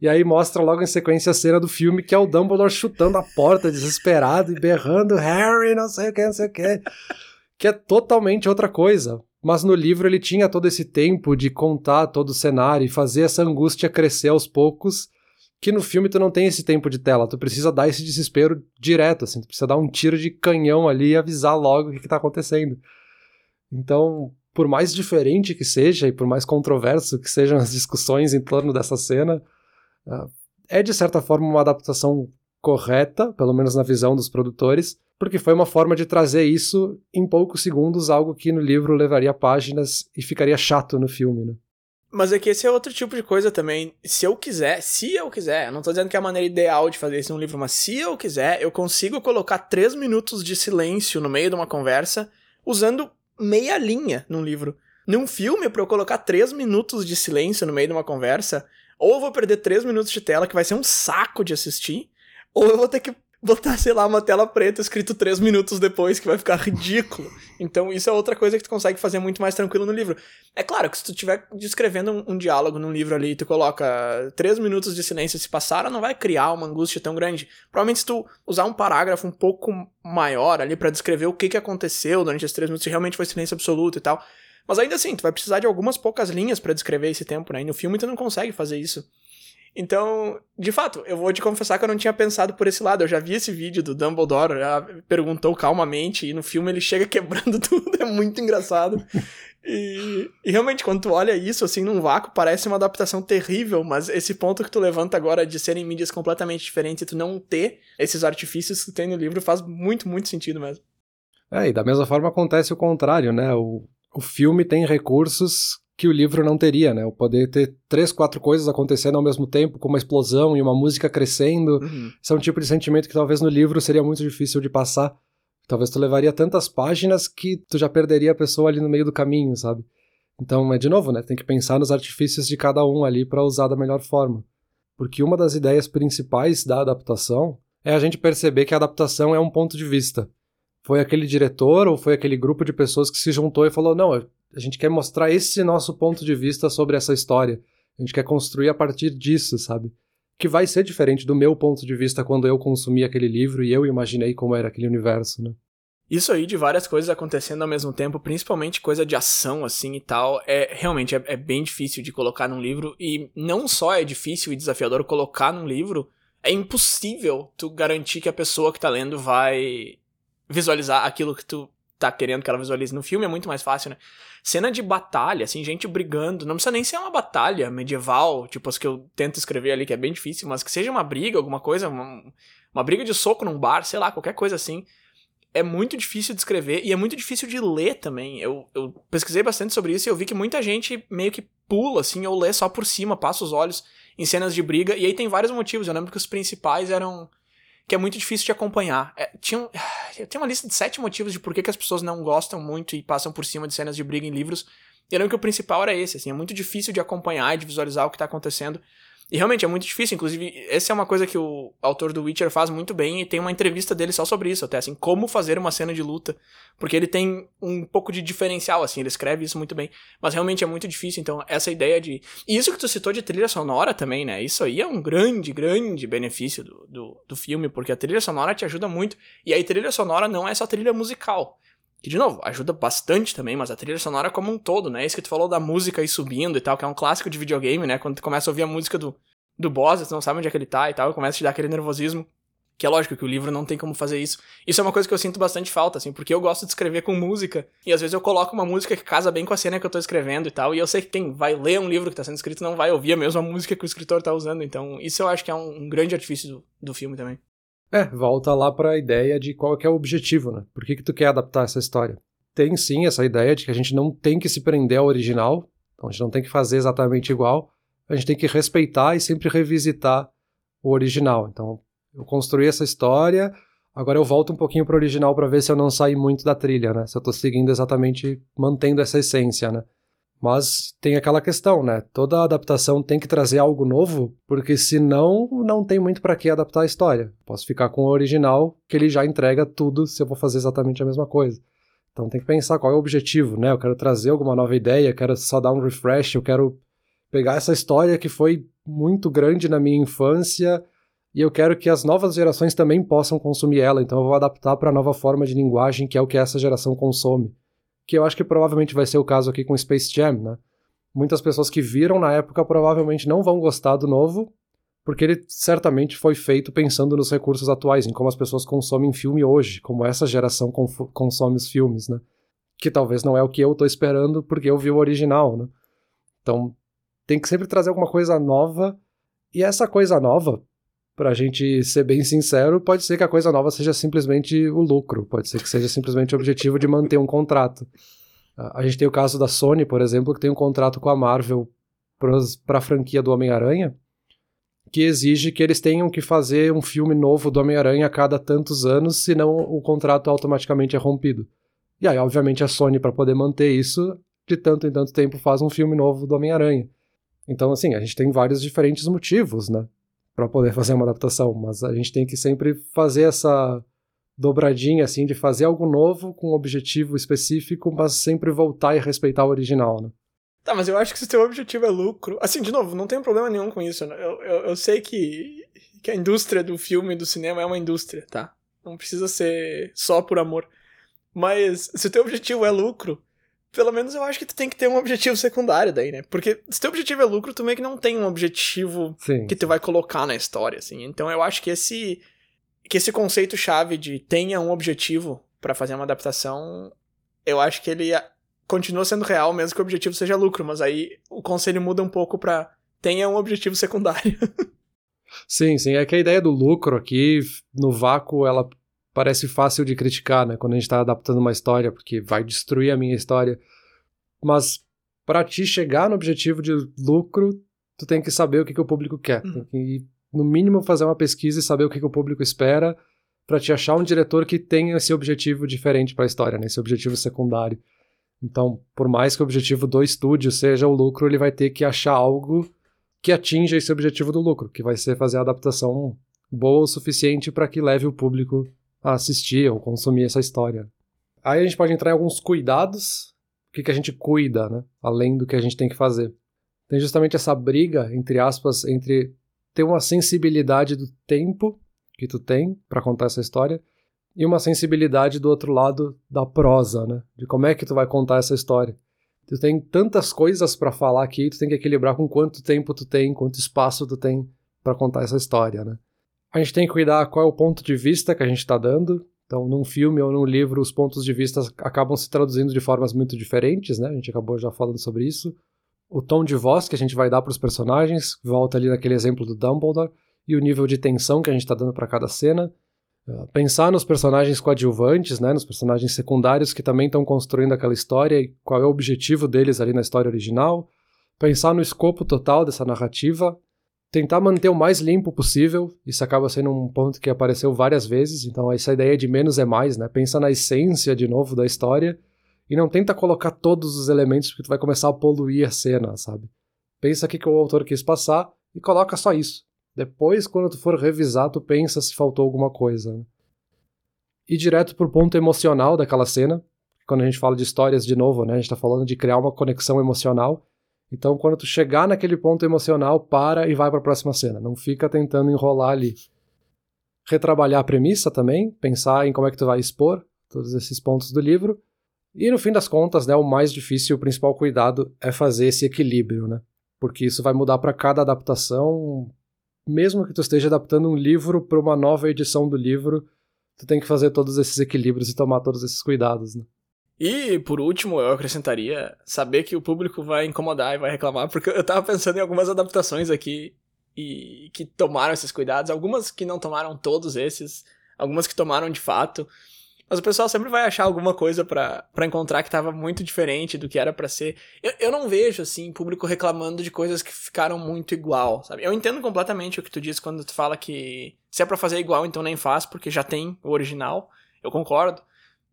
E aí mostra logo em sequência a cena do filme que é o Dumbledore chutando a porta desesperado e berrando Harry, não sei o que, não sei o que. Que é totalmente outra coisa. Mas no livro ele tinha todo esse tempo de contar todo o cenário e fazer essa angústia crescer aos poucos que no filme tu não tem esse tempo de tela, tu precisa dar esse desespero direto, assim, tu precisa dar um tiro de canhão ali e avisar logo o que, que tá acontecendo. Então, por mais diferente que seja e por mais controverso que sejam as discussões em torno dessa cena, ah, é de certa forma uma adaptação correta, pelo menos na visão dos produtores, porque foi uma forma de trazer isso em poucos segundos, algo que no livro levaria páginas e ficaria chato no filme, né? Mas é que esse é outro tipo de coisa também. Se eu quiser, se eu quiser, não tô dizendo que é a maneira ideal de fazer isso num livro, mas se eu quiser, eu consigo colocar três minutos de silêncio no meio de uma conversa usando meia linha num livro. Num filme, pra eu colocar três minutos de silêncio no meio de uma conversa, ou eu vou perder três minutos de tela, que vai ser um saco de assistir, ou eu vou ter que botar, sei lá, uma tela preta escrito três minutos depois, que vai ficar ridículo. Então, isso é outra coisa que tu consegue fazer muito mais tranquilo no livro. É claro que se tu estiver descrevendo um, um, diálogo num livro ali e tu coloca três minutos de silêncio se passaram, não vai criar uma angústia tão grande. Provavelmente se tu usar um parágrafo um pouco maior ali para descrever o que, que aconteceu durante esses três minutos, se realmente foi silêncio absoluto e tal. Mas ainda assim, tu vai precisar de algumas poucas linhas para descrever esse tempo, né? E no filme tu não consegue fazer isso. Então, de fato, eu vou te confessar que eu não tinha pensado por esse lado. Eu já vi esse vídeo do Dumbledore, já perguntou calmamente, e no filme ele chega quebrando tudo, é muito engraçado. E, e, realmente, quando tu olha isso assim num vácuo, parece uma adaptação terrível, mas esse ponto que tu levanta agora de serem mídias completamente diferentes e tu não ter esses artifícios que tem no livro faz muito, muito sentido mesmo. É, e da mesma forma acontece o contrário, né? O, o filme tem recursos que o livro não teria, né? O poder ter três, quatro coisas acontecendo ao mesmo tempo, com uma explosão e uma música crescendo. Uhum. Isso é um tipo de sentimento que talvez no livro seria muito difícil de passar. Talvez tu levaria tantas páginas que tu já perderia a pessoa ali no meio do caminho, sabe? Então, é de novo, né? Tem que pensar nos artifícios de cada um ali para usar da melhor forma. Porque uma das ideias principais da adaptação é a gente perceber que a adaptação é um ponto de vista. Foi aquele diretor ou foi aquele grupo de pessoas que se juntou e falou: não, a gente quer mostrar esse nosso ponto de vista sobre essa história. A gente quer construir a partir disso, sabe? Que vai ser diferente do meu ponto de vista quando eu consumi aquele livro e eu imaginei como era aquele universo, né? Isso aí de várias coisas acontecendo ao mesmo tempo, principalmente coisa de ação assim e tal, é realmente é, é bem difícil de colocar num livro e não só é difícil e desafiador colocar num livro, é impossível tu garantir que a pessoa que tá lendo vai visualizar aquilo que tu tá querendo que ela visualize. No filme é muito mais fácil, né? Cena de batalha, assim, gente brigando. Não precisa nem ser uma batalha medieval, tipo as que eu tento escrever ali, que é bem difícil, mas que seja uma briga, alguma coisa, uma, uma briga de soco num bar, sei lá, qualquer coisa assim. É muito difícil de escrever e é muito difícil de ler também. Eu, eu pesquisei bastante sobre isso e eu vi que muita gente meio que pula, assim, ou lê só por cima, passa os olhos em cenas de briga. E aí tem vários motivos. Eu lembro que os principais eram que é muito difícil de acompanhar. É, tinha, tem uma lista de sete motivos de por que, as pessoas não gostam muito e passam por cima de cenas de briga em livros. E eu lembro que o principal era esse, assim, é muito difícil de acompanhar e de visualizar o que tá acontecendo. E realmente é muito difícil, inclusive, essa é uma coisa que o autor do Witcher faz muito bem e tem uma entrevista dele só sobre isso, até assim, como fazer uma cena de luta, porque ele tem um pouco de diferencial, assim, ele escreve isso muito bem, mas realmente é muito difícil, então essa ideia de... E isso que tu citou de trilha sonora também, né, isso aí é um grande, grande benefício do, do, do filme, porque a trilha sonora te ajuda muito, e aí trilha sonora não é só trilha musical, que, de novo, ajuda bastante também, mas a trilha sonora como um todo, né? Isso que tu falou da música aí subindo e tal, que é um clássico de videogame, né? Quando tu começa a ouvir a música do, do boss, tu não sabe onde é que ele tá e tal, começa a te dar aquele nervosismo. Que é lógico que o livro não tem como fazer isso. Isso é uma coisa que eu sinto bastante falta, assim, porque eu gosto de escrever com música. E às vezes eu coloco uma música que casa bem com a cena que eu tô escrevendo e tal. E eu sei que quem vai ler um livro que tá sendo escrito não vai ouvir a mesma música que o escritor tá usando. Então, isso eu acho que é um, um grande artifício do, do filme também. É, volta lá para a ideia de qual é o objetivo, né? Por que, que tu quer adaptar essa história? tem sim essa ideia de que a gente não tem que se prender ao original, então a gente não tem que fazer exatamente igual, a gente tem que respeitar e sempre revisitar o original. Então, eu construí essa história, agora eu volto um pouquinho pro original para ver se eu não saí muito da trilha, né? Se eu tô seguindo exatamente, mantendo essa essência, né? Mas tem aquela questão, né? Toda adaptação tem que trazer algo novo, porque senão não tem muito para que adaptar a história. Posso ficar com o original, que ele já entrega tudo se eu vou fazer exatamente a mesma coisa. Então tem que pensar qual é o objetivo, né? Eu quero trazer alguma nova ideia, eu quero só dar um refresh, eu quero pegar essa história que foi muito grande na minha infância e eu quero que as novas gerações também possam consumir ela, então eu vou adaptar para a nova forma de linguagem que é o que essa geração consome. Que eu acho que provavelmente vai ser o caso aqui com Space Jam, né? Muitas pessoas que viram na época provavelmente não vão gostar do novo, porque ele certamente foi feito pensando nos recursos atuais, em como as pessoas consomem filme hoje, como essa geração consome os filmes, né? Que talvez não é o que eu tô esperando, porque eu vi o original, né? Então, tem que sempre trazer alguma coisa nova, e essa coisa nova, pra gente ser bem sincero, pode ser que a coisa nova seja simplesmente o lucro, pode ser que seja simplesmente o objetivo de manter um contrato. A gente tem o caso da Sony, por exemplo, que tem um contrato com a Marvel para a franquia do Homem-Aranha, que exige que eles tenham que fazer um filme novo do Homem-Aranha a cada tantos anos, senão o contrato automaticamente é rompido. E aí, obviamente, a Sony, para poder manter isso, de tanto em tanto tempo faz um filme novo do Homem-Aranha. Então, assim, a gente tem vários diferentes motivos, né, para poder fazer uma adaptação, mas a gente tem que sempre fazer essa dobradinha, assim, de fazer algo novo com um objetivo específico, mas sempre voltar e respeitar o original, né. Tá, mas eu acho que se o teu objetivo é lucro. Assim, de novo, não tem problema nenhum com isso. Né? Eu, eu, eu sei que, que a indústria do filme e do cinema é uma indústria, tá? Não precisa ser só por amor. Mas se o teu objetivo é lucro, pelo menos eu acho que tu tem que ter um objetivo secundário daí, né? Porque se teu objetivo é lucro, tu meio que não tem um objetivo Sim. que tu vai colocar na história, assim. Então eu acho que esse que esse conceito chave de tenha um objetivo para fazer uma adaptação, eu acho que ele continua sendo real, mesmo que o objetivo seja lucro, mas aí o conselho muda um pouco para tenha um objetivo secundário. sim, sim, é que a ideia do lucro aqui, no vácuo, ela parece fácil de criticar, né? Quando a gente está adaptando uma história, porque vai destruir a minha história. Mas para ti chegar no objetivo de lucro, tu tem que saber o que, que o público quer. Uhum. Tem que, no mínimo, fazer uma pesquisa e saber o que, que o público espera para te achar um diretor que tenha esse objetivo diferente para a história, né? esse objetivo secundário. Então, por mais que o objetivo do estúdio seja o lucro, ele vai ter que achar algo que atinja esse objetivo do lucro, que vai ser fazer a adaptação boa o suficiente para que leve o público a assistir ou consumir essa história. Aí a gente pode entrar em alguns cuidados, o que, que a gente cuida, né? além do que a gente tem que fazer. Tem justamente essa briga, entre aspas, entre ter uma sensibilidade do tempo que tu tem para contar essa história e uma sensibilidade do outro lado da prosa, né? De como é que tu vai contar essa história. Tu tem tantas coisas para falar aqui, tu tem que equilibrar com quanto tempo tu tem, quanto espaço tu tem para contar essa história, né? A gente tem que cuidar qual é o ponto de vista que a gente está dando. Então, num filme ou num livro, os pontos de vista acabam se traduzindo de formas muito diferentes, né? A gente acabou já falando sobre isso. O tom de voz que a gente vai dar para os personagens, volta ali naquele exemplo do Dumbledore, e o nível de tensão que a gente está dando para cada cena. Ah, pensar nos personagens coadjuvantes, né, nos personagens secundários que também estão construindo aquela história e qual é o objetivo deles ali na história original. Pensar no escopo total dessa narrativa. Tentar manter o mais limpo possível. Isso acaba sendo um ponto que apareceu várias vezes. Então, essa ideia de menos é mais, né? Pensa na essência de novo da história e não tenta colocar todos os elementos porque tu vai começar a poluir a cena, sabe? Pensa o que o autor quis passar e coloca só isso. Depois, quando tu for revisar, tu pensa se faltou alguma coisa. Né? E direto pro ponto emocional daquela cena. Quando a gente fala de histórias de novo, né? A gente tá falando de criar uma conexão emocional. Então, quando tu chegar naquele ponto emocional, para e vai para a próxima cena. Não fica tentando enrolar ali. Retrabalhar a premissa também, pensar em como é que tu vai expor todos esses pontos do livro. E no fim das contas, né, o mais difícil, o principal cuidado é fazer esse equilíbrio, né? Porque isso vai mudar para cada adaptação, mesmo que tu esteja adaptando um livro para uma nova edição do livro, tu tem que fazer todos esses equilíbrios e tomar todos esses cuidados, né? E, por último, eu acrescentaria saber que o público vai incomodar e vai reclamar, porque eu tava pensando em algumas adaptações aqui e que tomaram esses cuidados, algumas que não tomaram todos esses, algumas que tomaram de fato. Mas o pessoal sempre vai achar alguma coisa para encontrar que tava muito diferente do que era para ser. Eu, eu não vejo, assim, público reclamando de coisas que ficaram muito igual, sabe? Eu entendo completamente o que tu diz quando tu fala que se é pra fazer igual, então nem faz, porque já tem o original. Eu concordo.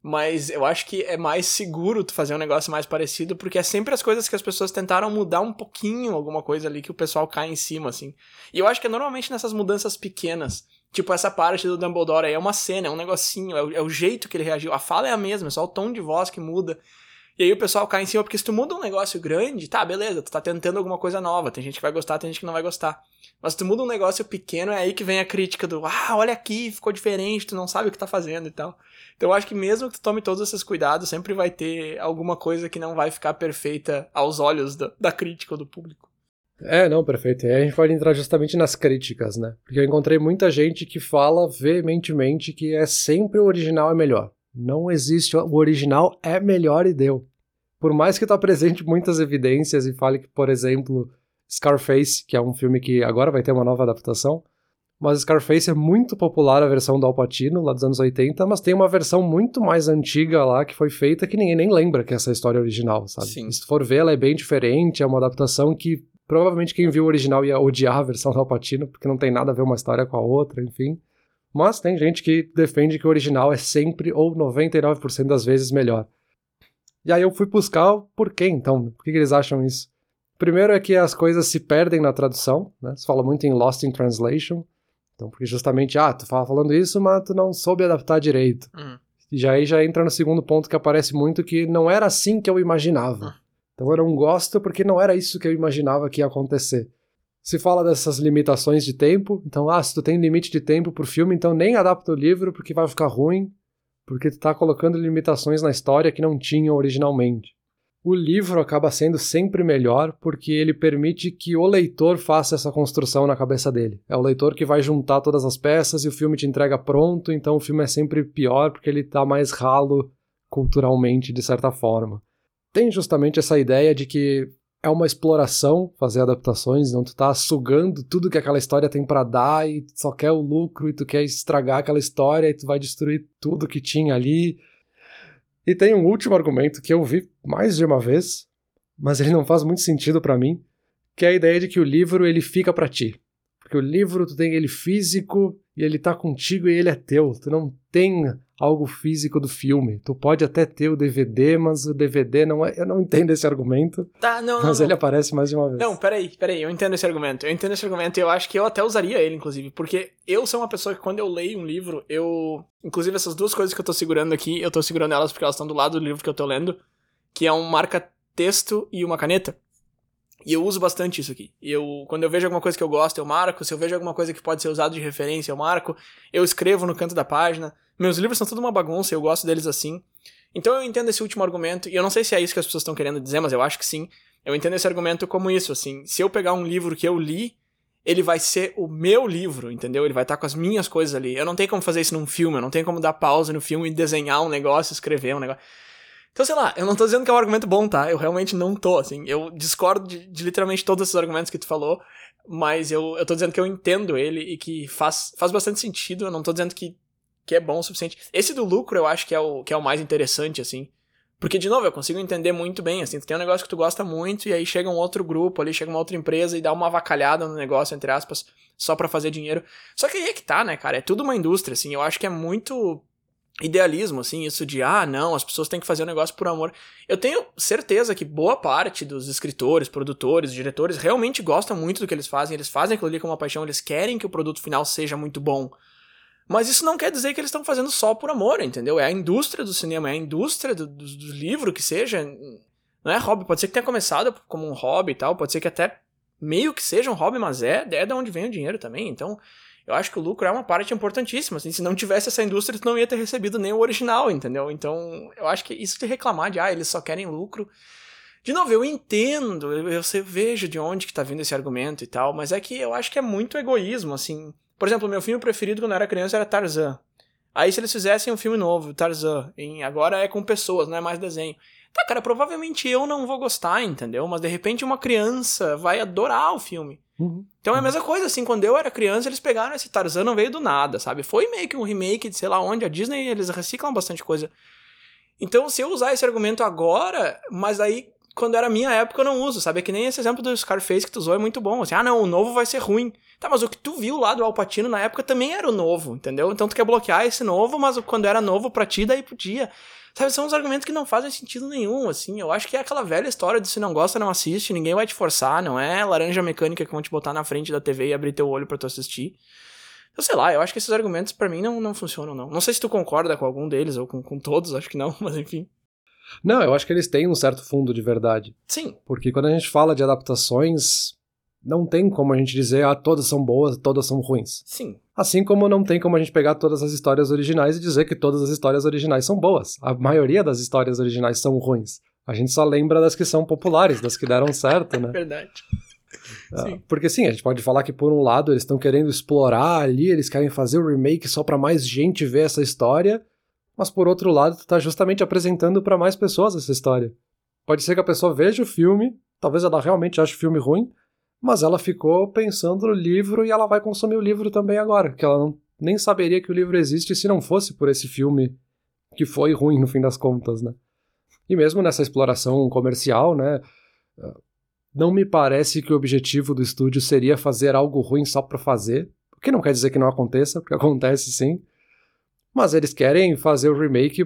Mas eu acho que é mais seguro tu fazer um negócio mais parecido, porque é sempre as coisas que as pessoas tentaram mudar um pouquinho, alguma coisa ali que o pessoal cai em cima, assim. E eu acho que é normalmente nessas mudanças pequenas Tipo, essa parte do Dumbledore aí é uma cena, é um negocinho, é o, é o, jeito que ele reagiu. A fala é a mesma, é só o tom de voz que muda. E aí o pessoal cai em cima, porque se tu muda um negócio grande, tá, beleza, tu tá tentando alguma coisa nova. Tem gente que vai gostar, tem gente que não vai gostar. Mas se tu muda um negócio pequeno, é aí que vem a crítica do, ah, olha aqui, ficou diferente, tu não sabe o que tá fazendo e tal. Então eu acho que mesmo que tu tome todos esses cuidados, sempre vai ter alguma coisa que não vai ficar perfeita aos olhos da, da crítica ou do público. É, não, perfeito. E aí a gente pode entrar justamente nas críticas, né? Porque eu encontrei muita gente que fala veementemente que é sempre o original é melhor. Não existe o original é melhor e deu. Por mais que tu apresente muitas evidências e fale que, por exemplo, Scarface, que é um filme que agora vai ter uma nova adaptação, mas Scarface é muito popular a versão do Al Pacino, lá dos anos 80, mas tem uma versão muito mais antiga lá que foi feita que ninguém nem lembra que é essa história original, sabe? Sim. Se for ver, ela é bem diferente, é uma adaptação que Provavelmente quem viu o original ia odiar a versão do Alpatino, porque não tem nada a ver uma história com a outra, enfim. Mas tem gente que defende que o original é sempre ou 99% das vezes melhor. E aí eu fui buscar o porquê, então. Por que, que eles acham isso? Primeiro é que as coisas se perdem na tradução, né? Se fala muito em Lost in Translation. Então, porque justamente, ah, tu fala falando isso, mas tu não soube adaptar direito. Uhum. E já aí já entra no segundo ponto que aparece muito que não era assim que eu imaginava. Uhum. Então eu não gosto porque não era isso que eu imaginava que ia acontecer. Se fala dessas limitações de tempo, então, ah, se tu tem limite de tempo pro filme, então nem adapta o livro porque vai ficar ruim, porque tu tá colocando limitações na história que não tinham originalmente. O livro acaba sendo sempre melhor porque ele permite que o leitor faça essa construção na cabeça dele. É o leitor que vai juntar todas as peças e o filme te entrega pronto, então o filme é sempre pior porque ele tá mais ralo culturalmente, de certa forma tem justamente essa ideia de que é uma exploração fazer adaptações, não tu tá sugando tudo que aquela história tem para dar e só quer o lucro e tu quer estragar aquela história e tu vai destruir tudo que tinha ali. E tem um último argumento que eu vi mais de uma vez, mas ele não faz muito sentido para mim, que é a ideia de que o livro ele fica para ti. Porque o livro tu tem ele físico e ele tá contigo e ele é teu. Tu não tem algo físico do filme. Tu pode até ter o DVD, mas o DVD não é. Eu não entendo esse argumento. Tá, não, Mas não, ele aparece mais de uma vez. Não, peraí, peraí, eu entendo esse argumento. Eu entendo esse argumento e eu acho que eu até usaria ele, inclusive. Porque eu sou uma pessoa que quando eu leio um livro, eu. Inclusive, essas duas coisas que eu tô segurando aqui, eu tô segurando elas porque elas estão do lado do livro que eu tô lendo, que é um marca-texto e uma caneta. E eu uso bastante isso aqui. Eu, quando eu vejo alguma coisa que eu gosto, eu marco. Se eu vejo alguma coisa que pode ser usada de referência, eu marco. Eu escrevo no canto da página. Meus livros são tudo uma bagunça, eu gosto deles assim. Então eu entendo esse último argumento, e eu não sei se é isso que as pessoas estão querendo dizer, mas eu acho que sim. Eu entendo esse argumento como isso, assim. Se eu pegar um livro que eu li, ele vai ser o meu livro, entendeu? Ele vai estar com as minhas coisas ali. Eu não tenho como fazer isso num filme, eu não tenho como dar pausa no filme e desenhar um negócio, escrever um negócio. Então, sei lá, eu não tô dizendo que é um argumento bom, tá? Eu realmente não tô, assim. Eu discordo de, de literalmente todos esses argumentos que tu falou, mas eu, eu tô dizendo que eu entendo ele e que faz, faz bastante sentido. Eu não tô dizendo que, que é bom o suficiente. Esse do lucro eu acho que é o, que é o mais interessante, assim. Porque, de novo, eu consigo entender muito bem, assim, tu tem um negócio que tu gosta muito e aí chega um outro grupo ali, chega uma outra empresa e dá uma avacalhada no negócio, entre aspas, só para fazer dinheiro. Só que aí é que tá, né, cara? É tudo uma indústria, assim, eu acho que é muito idealismo, assim, isso de, ah, não, as pessoas têm que fazer o um negócio por amor. Eu tenho certeza que boa parte dos escritores, produtores, diretores realmente gostam muito do que eles fazem, eles fazem aquilo ali com uma paixão, eles querem que o produto final seja muito bom. Mas isso não quer dizer que eles estão fazendo só por amor, entendeu? É a indústria do cinema, é a indústria do, do, do livro que seja. Não é hobby, pode ser que tenha começado como um hobby e tal, pode ser que até meio que seja um hobby, mas é, é de onde vem o dinheiro também. Então, eu acho que o lucro é uma parte importantíssima. Assim, se não tivesse essa indústria, tu não ia ter recebido nem o original, entendeu? Então, eu acho que isso de reclamar de, ah, eles só querem lucro. De novo, eu entendo, eu, eu vejo de onde que tá vindo esse argumento e tal, mas é que eu acho que é muito egoísmo, assim. Por exemplo, meu filme preferido quando eu era criança era Tarzan. Aí se eles fizessem um filme novo, Tarzan, em, agora é com pessoas, não é mais desenho. Tá, cara, provavelmente eu não vou gostar, entendeu? Mas de repente uma criança vai adorar o filme. Uhum. Então é a mesma coisa, assim, quando eu era criança, eles pegaram esse Tarzan, não veio do nada, sabe? Foi meio que um remake de sei lá onde, a Disney, eles reciclam bastante coisa. Então, se eu usar esse argumento agora, mas aí, quando era minha época, eu não uso, sabe? É que nem esse exemplo do Scarface que tu usou é muito bom, assim, ah, não, o novo vai ser ruim. Tá, mas o que tu viu lá do Alpatino na época também era o novo, entendeu? Então tu quer bloquear esse novo, mas quando era novo pra ti, daí podia. Sabe, são uns argumentos que não fazem sentido nenhum, assim. Eu acho que é aquela velha história de se não gosta, não assiste, ninguém vai te forçar, não é laranja mecânica que vão te botar na frente da TV e abrir teu olho para tu assistir. Eu sei lá, eu acho que esses argumentos para mim não, não funcionam, não. Não sei se tu concorda com algum deles ou com, com todos, acho que não, mas enfim. Não, eu acho que eles têm um certo fundo de verdade. Sim. Porque quando a gente fala de adaptações, não tem como a gente dizer, ah, todas são boas, todas são ruins. Sim. Assim como não tem como a gente pegar todas as histórias originais e dizer que todas as histórias originais são boas. A maioria das histórias originais são ruins. A gente só lembra das que são populares, das que deram certo, né? Verdade. Sim. Porque sim, a gente pode falar que por um lado eles estão querendo explorar ali, eles querem fazer o remake só para mais gente ver essa história, mas por outro lado tu tá justamente apresentando para mais pessoas essa história. Pode ser que a pessoa veja o filme, talvez ela realmente ache o filme ruim, mas ela ficou pensando no livro e ela vai consumir o livro também agora, que ela não, nem saberia que o livro existe se não fosse por esse filme que foi ruim no fim das contas, né? E mesmo nessa exploração comercial, né? Não me parece que o objetivo do estúdio seria fazer algo ruim só para fazer, o que não quer dizer que não aconteça, porque acontece sim. Mas eles querem fazer o remake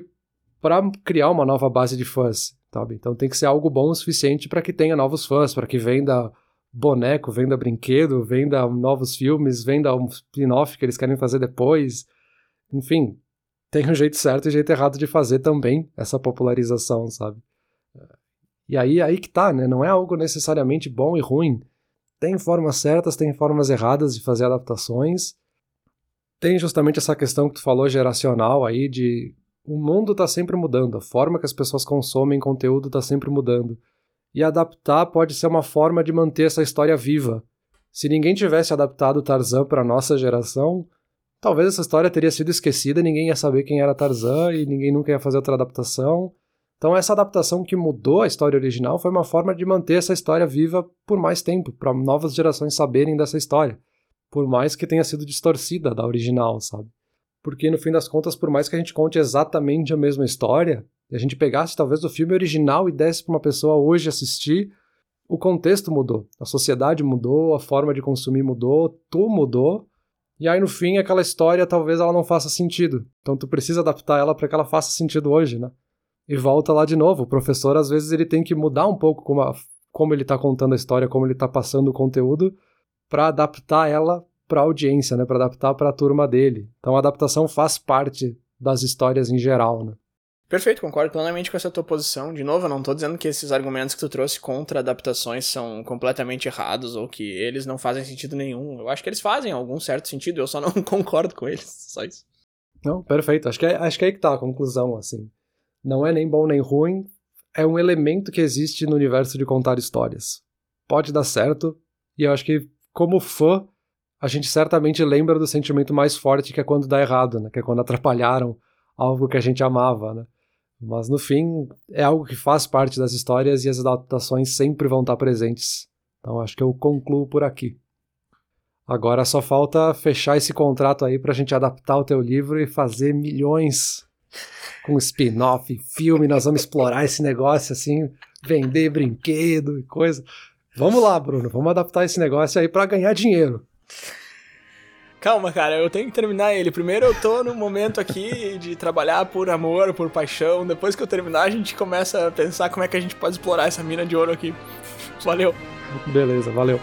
para criar uma nova base de fãs, sabe? Então tem que ser algo bom o suficiente para que tenha novos fãs, para que venda boneco, venda brinquedo, venda novos filmes, venda um spin-off que eles querem fazer depois. Enfim, tem um jeito certo e jeito errado de fazer também essa popularização, sabe? E aí, aí que tá, né? Não é algo necessariamente bom e ruim. Tem formas certas, tem formas erradas de fazer adaptações. Tem justamente essa questão que tu falou geracional aí de o mundo tá sempre mudando, a forma que as pessoas consomem conteúdo tá sempre mudando e adaptar pode ser uma forma de manter essa história viva. Se ninguém tivesse adaptado Tarzan para nossa geração, talvez essa história teria sido esquecida, ninguém ia saber quem era Tarzan e ninguém nunca ia fazer outra adaptação. Então, essa adaptação que mudou a história original foi uma forma de manter essa história viva por mais tempo, para novas gerações saberem dessa história. Por mais que tenha sido distorcida da original, sabe? Porque, no fim das contas, por mais que a gente conte exatamente a mesma história, e a gente pegasse talvez o filme original e desse para uma pessoa hoje assistir, o contexto mudou, a sociedade mudou, a forma de consumir mudou, tu mudou, e aí no fim aquela história talvez ela não faça sentido. Então tu precisa adaptar ela para que ela faça sentido hoje, né? E volta lá de novo. O professor, às vezes, ele tem que mudar um pouco como, a, como ele está contando a história, como ele está passando o conteúdo, para adaptar ela para a audiência, né? Para adaptar para a turma dele. Então a adaptação faz parte das histórias em geral, né? Perfeito, concordo plenamente com essa tua posição. De novo, eu não estou dizendo que esses argumentos que tu trouxe contra adaptações são completamente errados ou que eles não fazem sentido nenhum. Eu acho que eles fazem algum certo sentido, eu só não concordo com eles, só isso. Não, perfeito. Acho que, é, acho que é aí que tá a conclusão, assim não é nem bom nem ruim, é um elemento que existe no universo de contar histórias. Pode dar certo, e eu acho que, como fã, a gente certamente lembra do sentimento mais forte que é quando dá errado, né? Que é quando atrapalharam algo que a gente amava, né? Mas no fim, é algo que faz parte das histórias e as adaptações sempre vão estar presentes. Então acho que eu concluo por aqui. Agora só falta fechar esse contrato aí pra gente adaptar o teu livro e fazer milhões com spin-off, filme, nós vamos explorar esse negócio assim, vender brinquedo e coisa. Vamos lá, Bruno, vamos adaptar esse negócio aí para ganhar dinheiro. Calma, cara, eu tenho que terminar ele. Primeiro eu tô no momento aqui de trabalhar por amor, por paixão. Depois que eu terminar, a gente começa a pensar como é que a gente pode explorar essa mina de ouro aqui. Valeu. Beleza, valeu.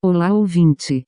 Olá ouvinte!